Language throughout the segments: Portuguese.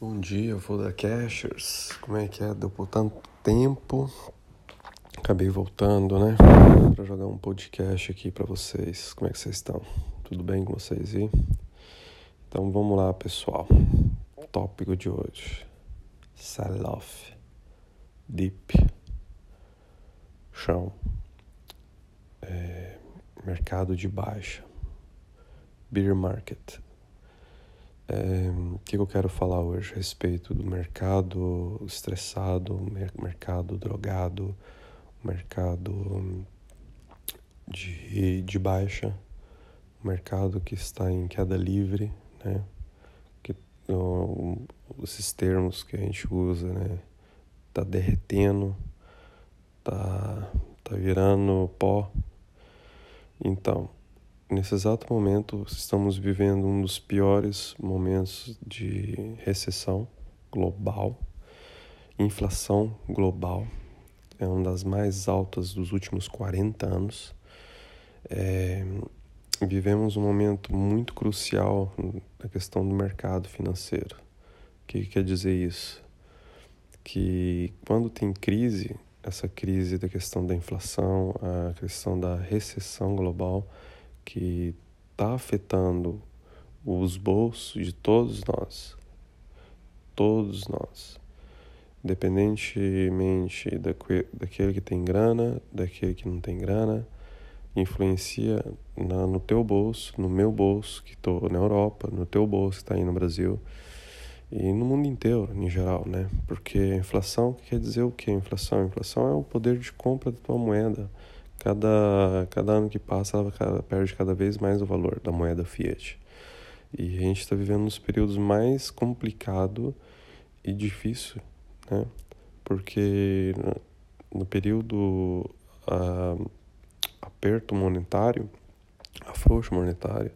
Bom dia, da Cashers. Como é que é? Deu por tanto tempo. Acabei voltando, né? Para jogar um podcast aqui para vocês. Como é que vocês estão? Tudo bem com vocês aí? Então vamos lá, pessoal. Tópico de hoje: sell-off, dip, chão, é, mercado de baixa, beer market o que eu quero falar hoje a respeito do mercado estressado, mercado drogado, mercado de, de baixa, mercado que está em queda livre, né? Que, esses termos que a gente usa, né? Tá derretendo, tá, tá virando pó. Então, Nesse exato momento, estamos vivendo um dos piores momentos de recessão global, inflação global, é uma das mais altas dos últimos 40 anos. É, vivemos um momento muito crucial na questão do mercado financeiro. O que quer dizer isso? Que quando tem crise, essa crise da questão da inflação, a questão da recessão global, que está afetando os bolsos de todos nós, todos nós, independentemente daquele que tem grana, daquele que não tem grana, influencia na, no teu bolso, no meu bolso, que estou na Europa, no teu bolso que está aí no Brasil e no mundo inteiro, em geral, né? Porque a inflação quer dizer o que? Inflação, a inflação é o poder de compra da tua moeda. Cada, cada ano que passa, ela perde cada vez mais o valor da moeda fiat. E a gente está vivendo nos períodos mais complicado e difícil, né? Porque no período uh, aperto monetário, afrouxo monetário,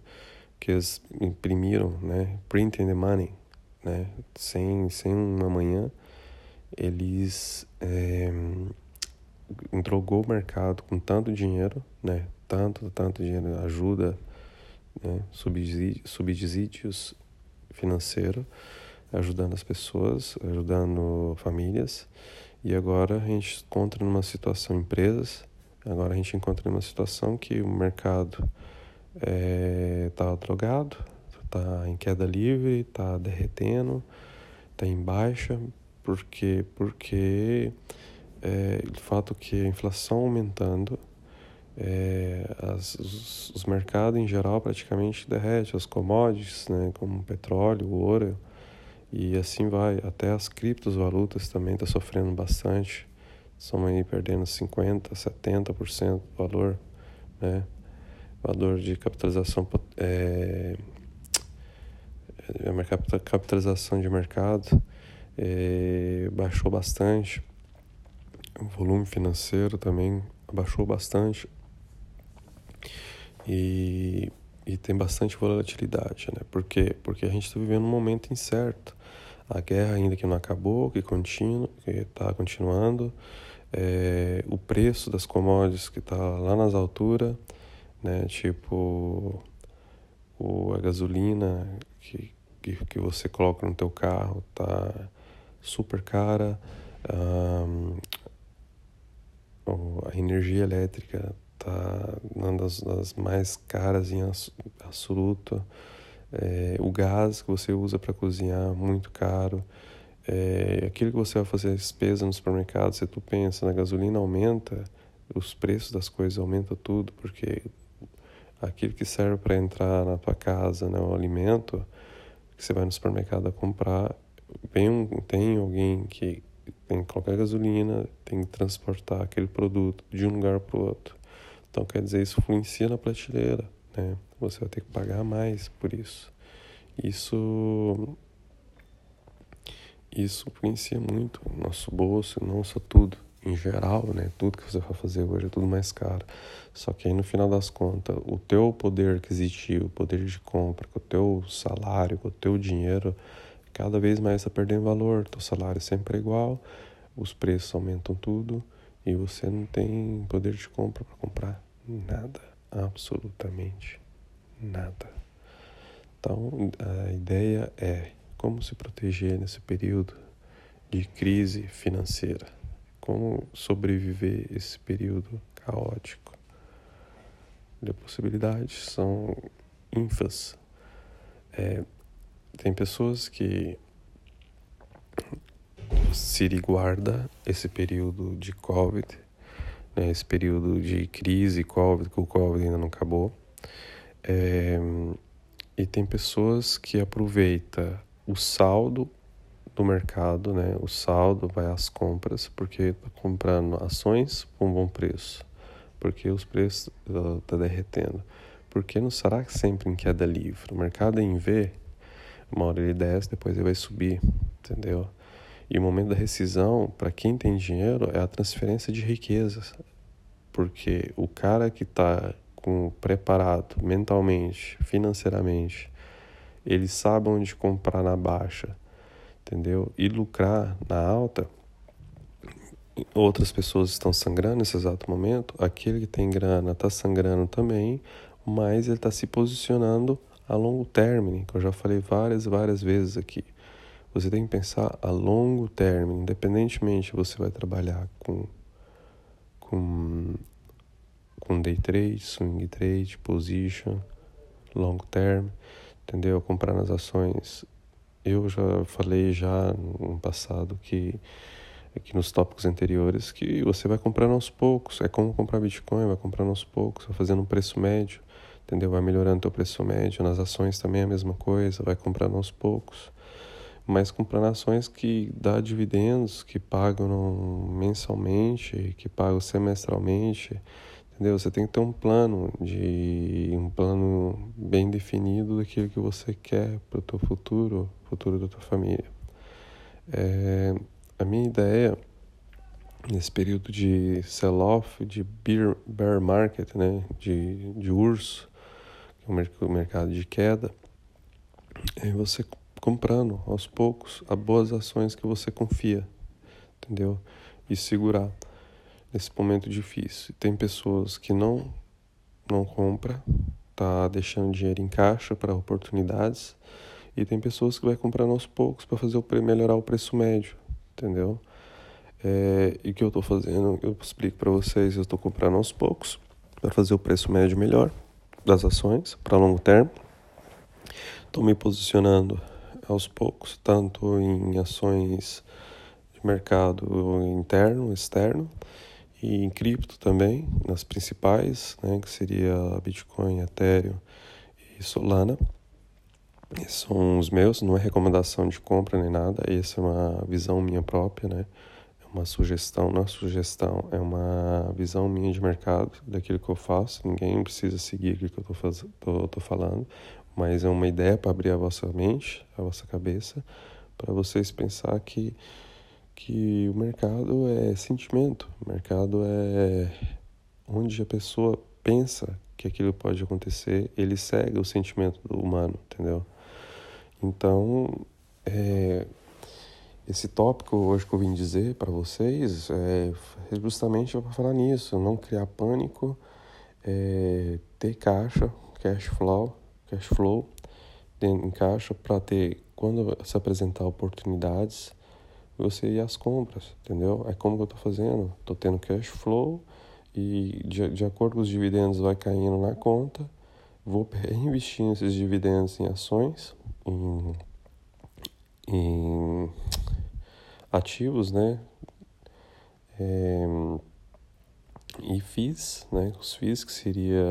que eles imprimiram, né? Printing the money, né? Sem, sem uma manhã, eles... É, drogou o mercado com tanto dinheiro, né? Tanto, tanto dinheiro, ajuda, né? subsídios, financeiros, ajudando as pessoas, ajudando famílias. E agora a gente encontra numa situação, empresas, agora a gente encontra numa situação que o mercado está é, tá drogado, está em queda livre, está derretendo, está em baixa, porque, porque é, o fato que a inflação aumentando, é, as, os, os, mercados em geral praticamente derretem, as commodities, né, como petróleo, ouro, e assim vai. Até as criptovalutas também estão tá sofrendo bastante, estão aí perdendo 50%, 70% do valor, né, valor de capitalização, é, é, capitalização de mercado é, baixou bastante o volume financeiro também abaixou bastante e, e tem bastante volatilidade, né? Por quê? Porque a gente está vivendo um momento incerto. A guerra ainda que não acabou, que continua, que está continuando, é, o preço das commodities que está lá nas alturas, né? Tipo o, a gasolina que, que, que você coloca no teu carro tá super cara. Um, a energia elétrica está uma das, das, mais caras em absoluto. É, o gás que você usa para cozinhar, muito caro. É, aquilo que você vai fazer despesa no supermercado, se tu pensa na gasolina aumenta, os preços das coisas aumentam tudo, porque aquilo que serve para entrar na tua casa, né, o alimento, que você vai no supermercado a comprar, vem um, tem alguém que tem que colocar gasolina, tem que transportar aquele produto de um lugar para o outro. Então, quer dizer, isso influencia na prateleira, né? Você vai ter que pagar mais por isso. Isso isso influencia muito o nosso bolso, não só tudo, em geral, né? Tudo que você vai fazer hoje é tudo mais caro. Só que aí no final das contas, o teu poder aquisitivo, o poder de compra, com o teu salário, com o teu dinheiro, cada vez mais está perdendo valor, teu salário sempre é igual, os preços aumentam tudo e você não tem poder de compra para comprar nada, absolutamente nada. Então a ideia é como se proteger nesse período de crise financeira, como sobreviver esse período caótico. As possibilidades são ínfimas. É, tem pessoas que se guarda esse período de Covid, né, esse período de crise Covid, que o Covid ainda não acabou. É, e tem pessoas que aproveita o saldo do mercado, né? O saldo vai às compras porque está comprando ações com bom preço, porque os preços estão uh, tá derretendo. Porque não será sempre em queda livre. O mercado em V, uma hora ele desce, depois ele vai subir, entendeu? E o momento da rescisão, para quem tem dinheiro, é a transferência de riquezas. Porque o cara que está preparado mentalmente, financeiramente, ele sabe onde comprar na baixa, entendeu? E lucrar na alta. Outras pessoas estão sangrando nesse exato momento. Aquele que tem grana está sangrando também, mas ele está se posicionando a longo término, que eu já falei várias, várias vezes aqui. Você tem que pensar a longo termo, independentemente você vai trabalhar com com com day trade, swing trade, position, long term, entendeu? Comprar nas ações. Eu já falei já no passado que aqui nos tópicos anteriores que você vai comprando aos poucos, é como comprar Bitcoin, vai comprando aos poucos, vai fazendo um preço médio, entendeu? Vai melhorando teu preço médio, nas ações também é a mesma coisa, vai comprando aos poucos mas com planações que dá dividendos, que pagam mensalmente, que pagam semestralmente, entendeu? Você tem que ter um plano de um plano bem definido daquilo que você quer para o teu futuro, futuro da tua família. É, a minha ideia nesse período de sell-off, de bear, bear market, né, de, de urso, o mercado de queda, é você comprando aos poucos as boas ações que você confia, entendeu? E segurar nesse momento difícil. Tem pessoas que não não compra, tá deixando dinheiro em caixa para oportunidades, e tem pessoas que vai comprando aos poucos para fazer o melhorar o preço médio, entendeu? É, e o que eu estou fazendo, eu explico para vocês, eu estou comprando aos poucos para fazer o preço médio melhor das ações para longo termo. Estou me posicionando aos poucos, tanto em ações de mercado interno, externo, e em cripto também, nas principais, né, que seria Bitcoin, Ethereum e Solana. Esses são os meus, não é recomendação de compra nem nada, essa é uma visão minha própria, né? Uma sugestão, não é sugestão, é uma visão minha de mercado, daquilo que eu faço. Ninguém precisa seguir o que eu estou falando mas é uma ideia para abrir a vossa mente, a vossa cabeça, para vocês pensar que que o mercado é sentimento, o mercado é onde a pessoa pensa que aquilo pode acontecer, ele segue o sentimento do humano, entendeu? Então, é, esse tópico hoje que eu vim dizer para vocês é justamente para falar nisso, não criar pânico, é, ter caixa, cash flow, cash flow em caixa para ter, quando se apresentar oportunidades, você ir às compras, entendeu? É como que eu estou fazendo. Estou tendo cash flow e de, de acordo com os dividendos vai caindo na conta, vou reinvestindo esses dividendos em ações, em, em ativos, né? É, e FIIs, né? Os FIIs que seria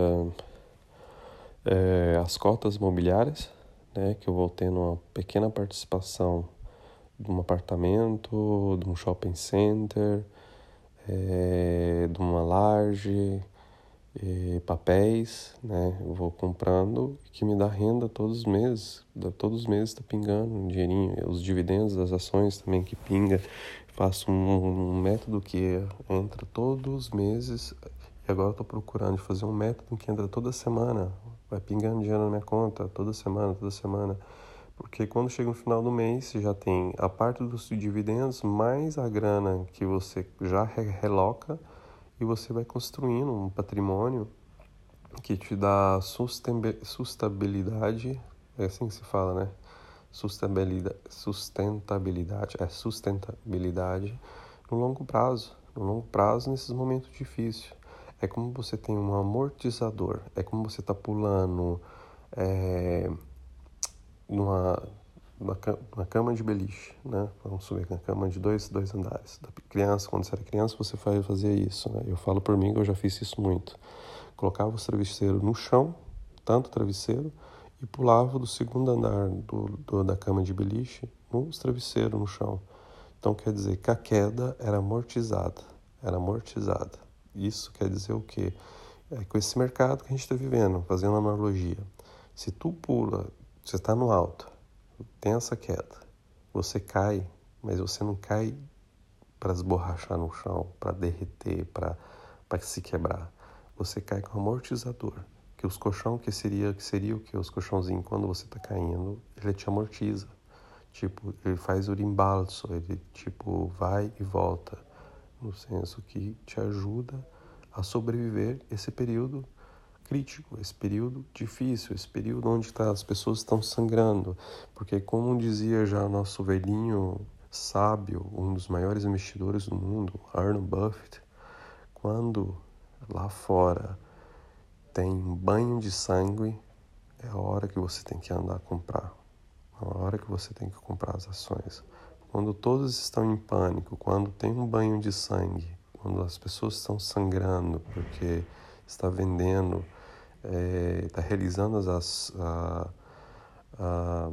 é, as cotas mobiliárias, né, que eu vou tendo uma pequena participação de um apartamento, de um shopping center, é, de uma laje, é, papéis, né, eu vou comprando que me dá renda todos os meses, todos os meses está pingando um dinheirinho, os dividendos das ações também que pinga, faço um, um método que entra todos os meses e agora estou procurando fazer um método que entra toda semana, vai pingando dinheiro na minha conta toda semana, toda semana. Porque quando chega no final do mês, você já tem a parte dos dividendos mais a grana que você já reloca e você vai construindo um patrimônio que te dá sustentabilidade, é assim que se fala, né? sustentabilidade, sustentabilidade, é sustentabilidade no longo prazo, no longo prazo nesses momentos difíceis. É como você tem um amortizador, é como você está pulando é, numa, numa, cama de beliche, né? Vamos subir uma cama de dois, dois andares. Da criança, quando você era criança, você fazia isso, né? Eu falo por mim que eu já fiz isso muito. Colocava os travesseiros no chão, tanto travesseiro, e pulava do segundo andar do, do, da cama de beliche nos travesseiros no chão. Então quer dizer que a queda era amortizada, era amortizada. Isso quer dizer o quê? É com esse mercado que a gente está vivendo, fazendo analogia. Se tu pula, você está no alto, tem essa queda, você cai, mas você não cai para esborrachar no chão, para derreter, para se quebrar. Você cai com amortizador que os colchão que seria que seria o que os colchãozinhos quando você está caindo ele te amortiza. Tipo ele faz o rimbalso ele tipo vai e volta. No senso que te ajuda a sobreviver esse período crítico esse período difícil esse período onde tá, as pessoas estão sangrando porque como dizia já nosso velhinho sábio um dos maiores investidores do mundo Warren Buffett quando lá fora tem um banho de sangue, é a hora que você tem que andar a comprar. É a hora que você tem que comprar as ações. Quando todos estão em pânico, quando tem um banho de sangue, quando as pessoas estão sangrando porque está vendendo, é, está realizando as, a, a,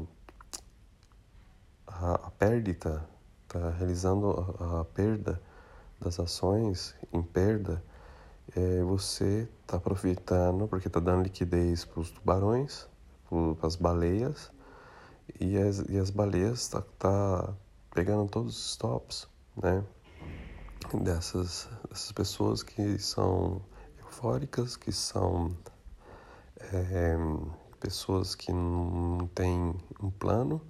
a, a perda, está realizando a, a perda das ações em perda, é, você está aproveitando porque está dando liquidez para os tubarões, para as baleias, e as, e as baleias estão tá, tá pegando todos os stops, né? Dessas, dessas pessoas que são eufóricas, que são é, pessoas que não têm um plano,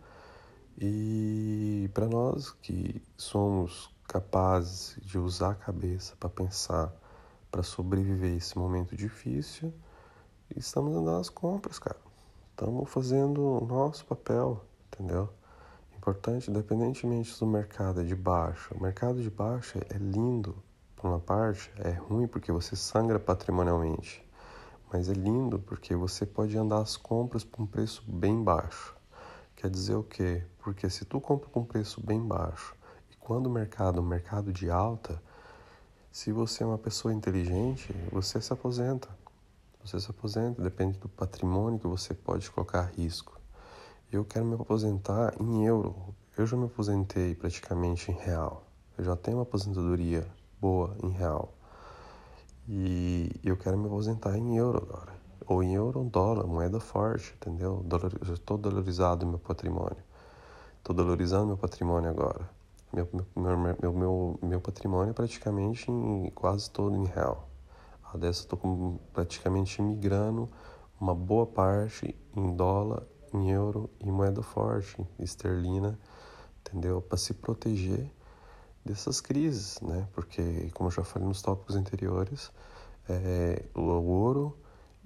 e para nós que somos capazes de usar a cabeça para pensar para sobreviver esse momento difícil. Estamos andando às compras, cara. Estamos fazendo o nosso papel, entendeu? Importante, independentemente do mercado é de baixa. O mercado de baixa é lindo por uma parte, é ruim porque você sangra patrimonialmente. Mas é lindo porque você pode andar as compras por um preço bem baixo. Quer dizer o quê? Porque se tu compra com um preço bem baixo e quando o mercado, o mercado de alta, se você é uma pessoa inteligente, você se aposenta. Você se aposenta, depende do patrimônio que você pode colocar a risco. Eu quero me aposentar em euro. Eu já me aposentei praticamente em real. Eu já tenho uma aposentadoria boa em real. E eu quero me aposentar em euro agora. Ou em euro ou dólar, moeda forte, entendeu? Dolor, eu estou dolarizado meu patrimônio. Estou dolarizando meu patrimônio agora. Meu, meu, meu, meu, meu patrimônio é praticamente em, quase todo em real. A dessa estou praticamente migrando uma boa parte em dólar, em euro e moeda forte, esterlina, entendeu? Para se proteger dessas crises, né? Porque, como eu já falei nos tópicos anteriores, é, o ouro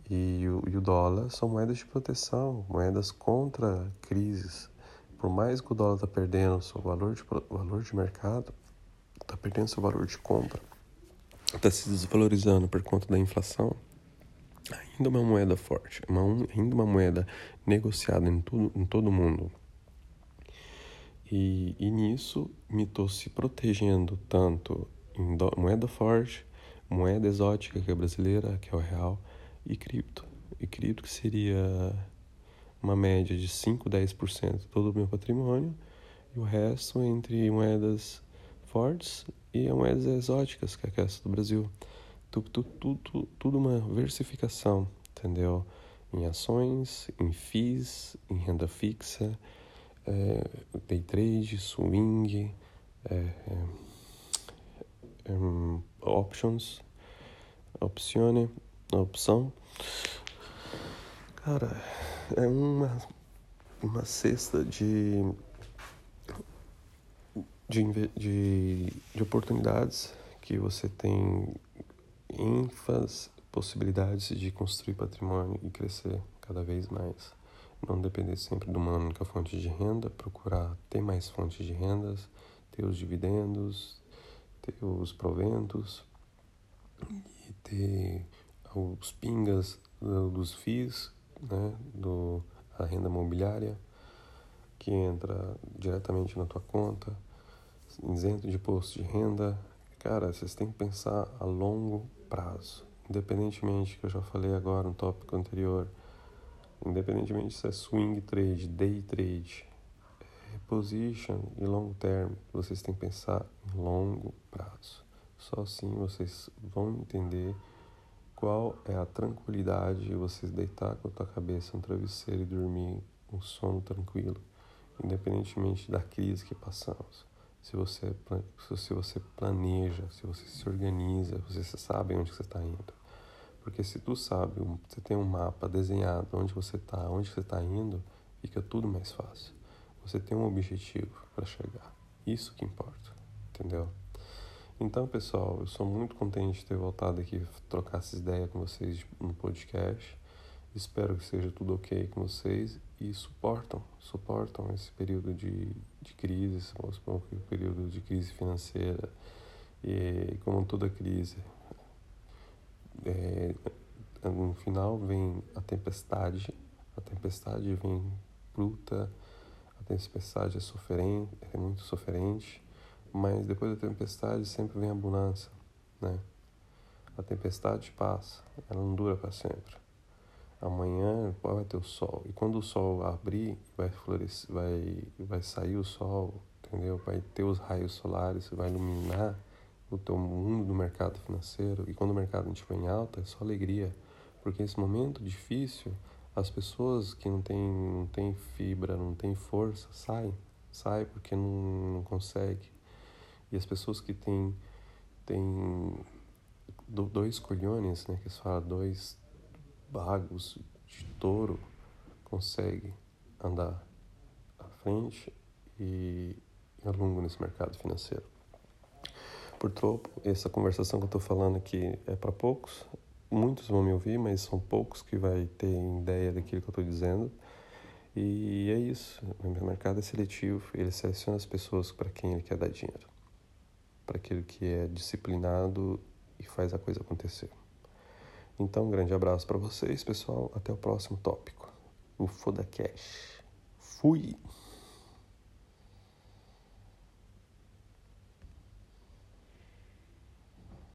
e o, e o dólar são moedas de proteção, moedas contra crises por mais que o dólar está perdendo seu valor de, valor de mercado, está perdendo seu valor de compra, está se desvalorizando por conta da inflação, ainda uma moeda forte, uma, ainda uma moeda negociada em, tudo, em todo mundo. E, e nisso me estou se protegendo tanto em do, moeda forte, moeda exótica que é brasileira, que é o real, e cripto. E cripto que seria uma média de 5, 10% de todo o meu patrimônio e o resto entre moedas fortes e moedas exóticas, que é a do Brasil. Tudo, tudo, tudo, tudo uma versificação, entendeu? Em ações, em FIIs, em renda fixa, é, day trade, swing, é, é, é options, opcione, opção. Cara, é uma, uma cesta de, de, de, de oportunidades que você tem ínfimas possibilidades de construir patrimônio e crescer cada vez mais. Não depender sempre de uma única fonte de renda, procurar ter mais fontes de rendas, ter os dividendos, ter os proventos e ter os pingas dos FIIs, né, do, a renda imobiliária, que entra diretamente na tua conta, isento de imposto de renda. Cara, vocês têm que pensar a longo prazo, independentemente que eu já falei agora no tópico anterior, independentemente se é swing trade, day trade, é position e long term, vocês têm que pensar em longo prazo. Só assim vocês vão entender qual é a tranquilidade de vocês deitar com a cabeça no travesseiro e dormir um sono tranquilo, independentemente da crise que passamos. Se você, se você planeja, se você se organiza, você sabe onde você está indo. Porque se tu sabe, você tem um mapa desenhado onde você está, onde você está indo, fica tudo mais fácil. Você tem um objetivo para chegar. Isso que importa, entendeu? Então, pessoal, eu sou muito contente de ter voltado aqui trocar essas ideias com vocês no podcast. Espero que seja tudo ok com vocês e suportam, suportam esse período de, de crise, esse período de crise financeira e como toda crise, é, no final vem a tempestade, a tempestade vem bruta, a tempestade é, sofrente, é muito sofrente, mas depois da tempestade sempre vem a bonança, né? A tempestade passa, ela não dura para sempre. Amanhã vai ter o sol e quando o sol abrir, vai florescer, vai vai sair o sol, entendeu? Vai ter os raios solares, vai iluminar o teu mundo do mercado financeiro e quando o mercado estiver em alta é só alegria, porque nesse momento difícil as pessoas que não têm não tem fibra, não têm força, saem, saem porque não, não consegue. E as pessoas que têm, têm dois colhões, né, que se fala dois bagos de touro, conseguem andar à frente e, e ao longo nesse mercado financeiro. Por troco, essa conversação que eu estou falando aqui é para poucos. Muitos vão me ouvir, mas são poucos que vai ter ideia daquilo que eu estou dizendo. E é isso. O mercado é seletivo. Ele seleciona as pessoas para quem ele quer dar dinheiro para aquele que é disciplinado e faz a coisa acontecer. Então, um grande abraço para vocês, pessoal. Até o próximo tópico. O Foda Cash. Fui!